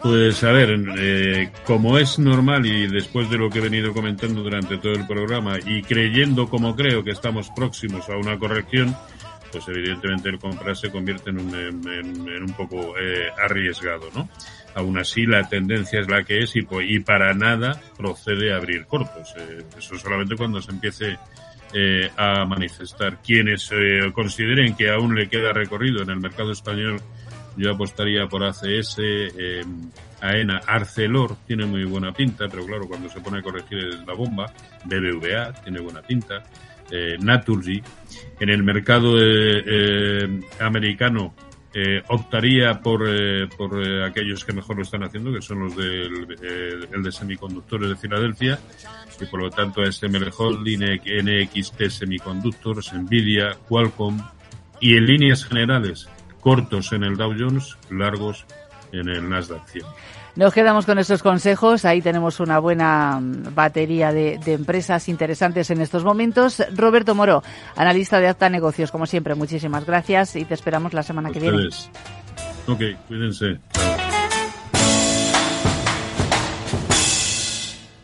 Pues a ver, eh, como es normal y después de lo que he venido comentando durante todo el programa y creyendo como creo que estamos próximos a una corrección, pues evidentemente el comprar se convierte en un, en, un poco eh, arriesgado, ¿no? Aún así la tendencia es la que es y, para nada procede a abrir cortos. Eh, eso solamente cuando se empiece eh, a manifestar. Quienes consideren que aún le queda recorrido en el mercado español yo apostaría por ACS, eh, AENA, Arcelor tiene muy buena pinta, pero claro, cuando se pone a corregir la bomba, BBVA tiene buena pinta, eh, Naturgy. En el mercado eh, eh americano eh, optaría por, eh, por aquellos que mejor lo están haciendo, que son los del el de semiconductores de Filadelfia, y por lo tanto SML Holding, NXT Semiconductors, Nvidia, Qualcomm, y en líneas generales, cortos en el Dow Jones, largos en el Nasdaq 100. Nos quedamos con esos consejos. Ahí tenemos una buena mm, batería de, empresas interesantes en estos momentos. Roberto Moro, analista de Acta Negocios, como siempre, muchísimas gracias y te esperamos la semana que viene. Ok, cuídense.